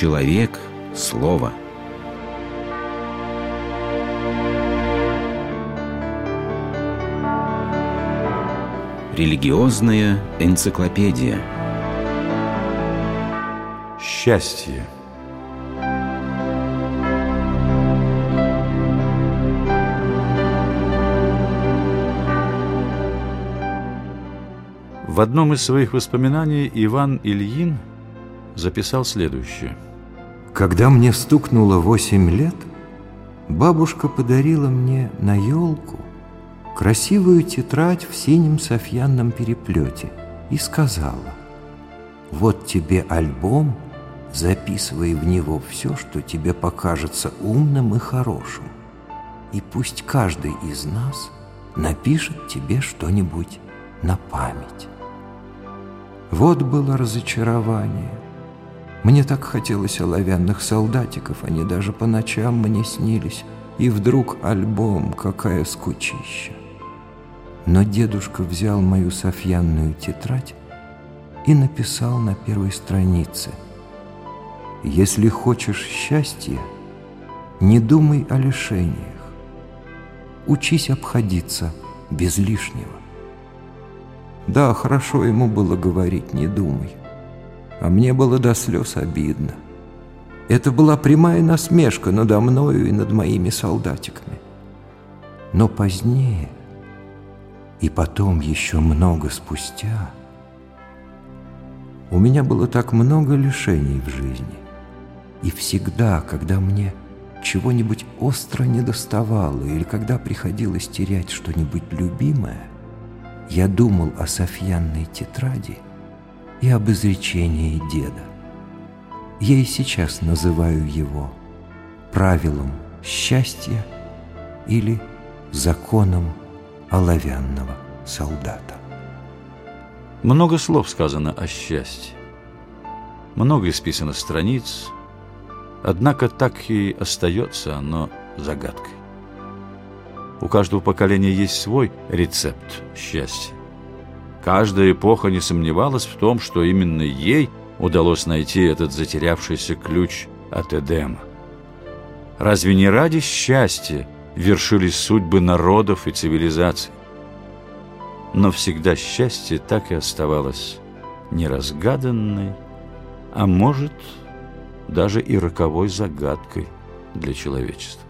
Человек – слово. Религиозная энциклопедия. Счастье. В одном из своих воспоминаний Иван Ильин записал следующее. Когда мне стукнуло восемь лет, бабушка подарила мне на елку красивую тетрадь в синем софьянном переплете и сказала, «Вот тебе альбом, записывай в него все, что тебе покажется умным и хорошим, и пусть каждый из нас напишет тебе что-нибудь на память». Вот было разочарование. Мне так хотелось оловянных солдатиков, они даже по ночам мне снились. И вдруг альбом, какая скучища. Но дедушка взял мою софьянную тетрадь и написал на первой странице «Если хочешь счастья, не думай о лишениях, учись обходиться без лишнего». Да, хорошо ему было говорить «не думай», а мне было до слез обидно. Это была прямая насмешка надо мною и над моими солдатиками. Но позднее, и потом еще много спустя, у меня было так много лишений в жизни. И всегда, когда мне чего-нибудь остро недоставало или когда приходилось терять что-нибудь любимое, я думал о Софьянной тетради и об изречении деда. Я и сейчас называю его правилом счастья или законом оловянного солдата. Много слов сказано о счастье. Много исписано страниц, однако так и остается оно загадкой. У каждого поколения есть свой рецепт счастья. Каждая эпоха не сомневалась в том, что именно ей удалось найти этот затерявшийся ключ от Эдема. Разве не ради счастья вершились судьбы народов и цивилизаций? Но всегда счастье так и оставалось неразгаданной, а может, даже и роковой загадкой для человечества.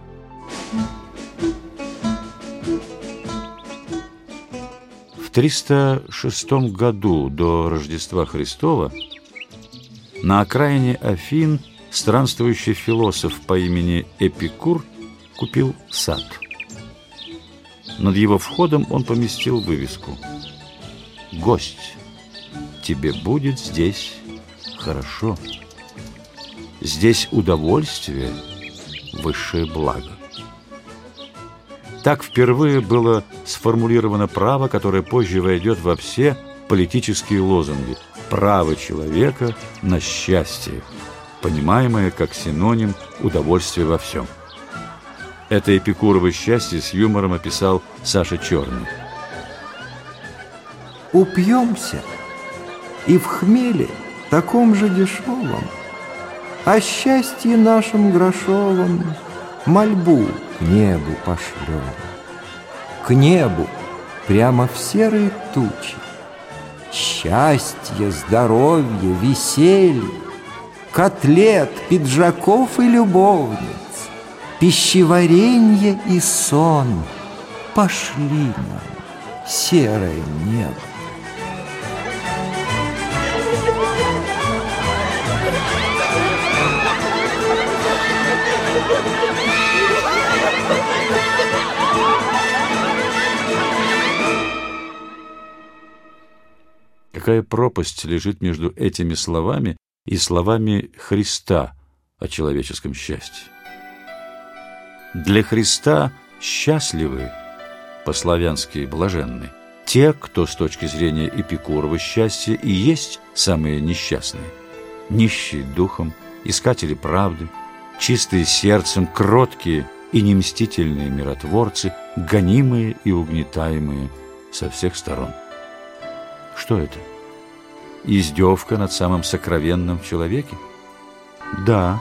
В 306 году до Рождества Христова на окраине Афин странствующий философ по имени Эпикур купил сад. Над его входом он поместил вывеску «Гость, тебе будет здесь хорошо. Здесь удовольствие – высшее благо». Так впервые было сформулировано право, которое позже войдет во все политические лозунги. Право человека на счастье, понимаемое как синоним удовольствия во всем. Это эпикурово счастье с юмором описал Саша Черный. Упьемся и в хмеле таком же дешевом, О счастье нашем грошовом мольбу к небу пошлем. К небу, прямо в серые тучи. Счастье, здоровье, веселье, Котлет, пиджаков и любовниц, Пищеваренье и сон Пошли нам серое небо. Какая пропасть лежит между этими словами и словами Христа о человеческом счастье. Для Христа счастливы, по-славянски блаженны, те, кто с точки зрения Эпикурова счастья и есть самые несчастные, нищие духом, искатели правды, чистые сердцем, кроткие и немстительные миротворцы, гонимые и угнетаемые со всех сторон. Что это? Издевка над самым сокровенным в человеке? Да,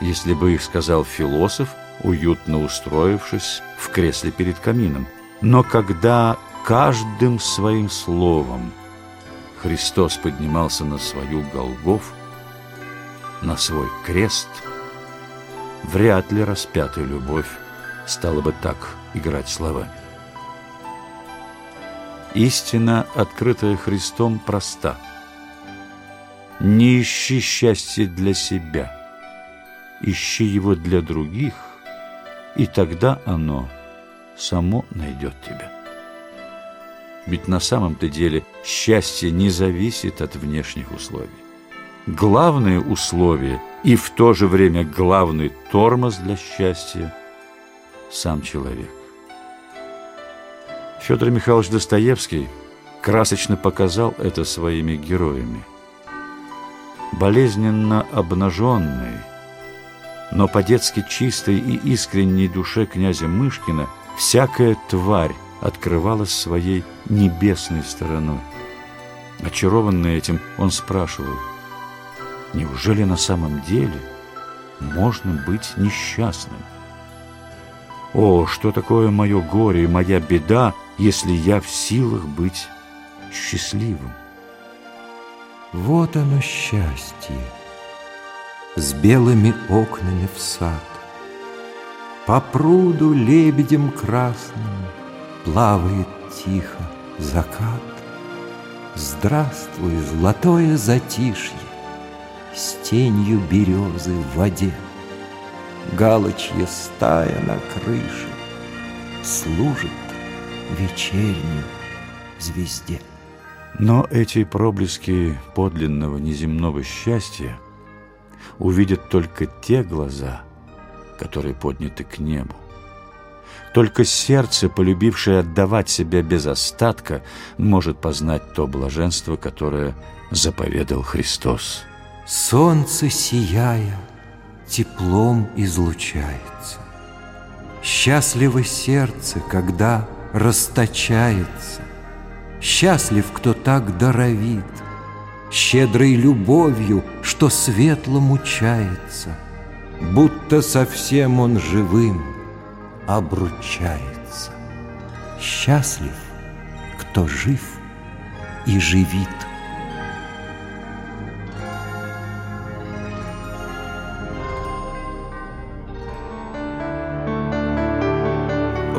если бы их сказал философ, уютно устроившись в кресле перед камином. Но когда каждым своим словом Христос поднимался на свою Голгофу, на свой крест, вряд ли распятая любовь стала бы так играть словами. Истина, открытая Христом, проста. Не ищи счастья для себя, ищи его для других, и тогда оно само найдет тебя. Ведь на самом-то деле счастье не зависит от внешних условий. Главное условие и в то же время главный тормоз для счастья – сам человек. Федор Михайлович Достоевский красочно показал это своими героями. Болезненно обнаженный, но по-детски чистой и искренней душе князя Мышкина всякая тварь открывалась своей небесной стороной. Очарованный этим, он спрашивал, неужели на самом деле можно быть несчастным? О, что такое мое горе и моя беда, если я в силах быть счастливым. Вот оно счастье, с белыми окнами в сад. По пруду лебедем красным плавает тихо закат. Здравствуй, золотое затишье, с тенью березы в воде. Галочья стая на крыше служит вечернюю звезде. Но эти проблески подлинного неземного счастья увидят только те глаза, которые подняты к небу. Только сердце, полюбившее отдавать себя без остатка, может познать то блаженство, которое заповедал Христос. Солнце, сияя, теплом излучается. Счастливо сердце, когда расточается. Счастлив, кто так даровит, Щедрой любовью, что светло мучается, Будто совсем он живым обручается. Счастлив, кто жив и живит.